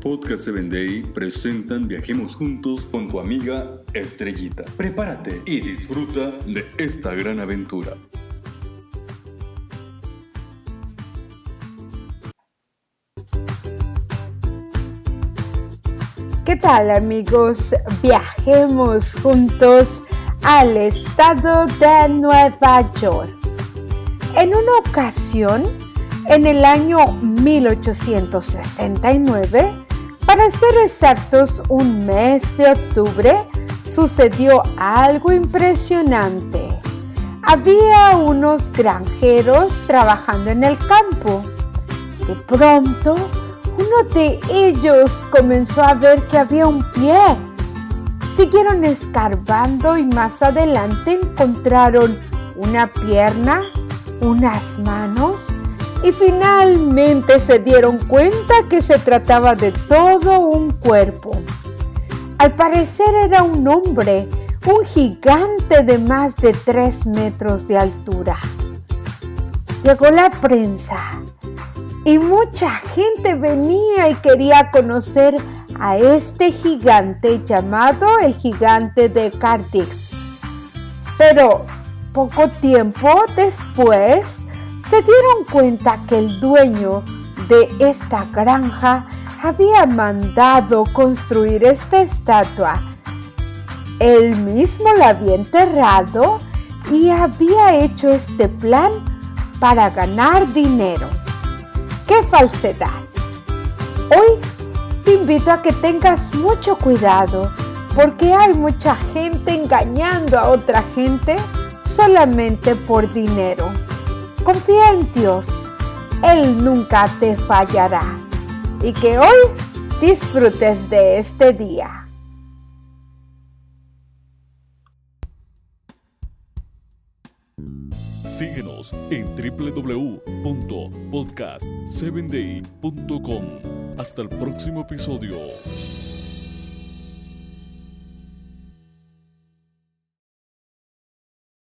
Podcast 7 Day presentan Viajemos Juntos con tu amiga Estrellita. Prepárate y disfruta de esta gran aventura. ¿Qué tal amigos? Viajemos juntos al estado de Nueva York. En una ocasión, en el año 1869, para ser exactos, un mes de octubre, sucedió algo impresionante. Había unos granjeros trabajando en el campo. De pronto, uno de ellos comenzó a ver que había un pie. Siguieron escarbando y más adelante encontraron una pierna, unas manos y finalmente se dieron cuenta que se trataba de todo un cuerpo. Al parecer era un hombre, un gigante de más de tres metros de altura. Llegó la prensa y mucha gente venía y quería conocer a este gigante llamado el gigante de Cardiff. Pero poco tiempo después se dieron cuenta que el dueño de esta granja había mandado construir esta estatua. Él mismo la había enterrado y había hecho este plan para ganar dinero. ¡Qué falsedad! Hoy te invito a que tengas mucho cuidado porque hay mucha gente engañando a otra gente solamente por dinero. Confía en Dios, Él nunca te fallará. Y que hoy disfrutes de este día. Síguenos en www.podcast7day.com. Hasta el próximo episodio.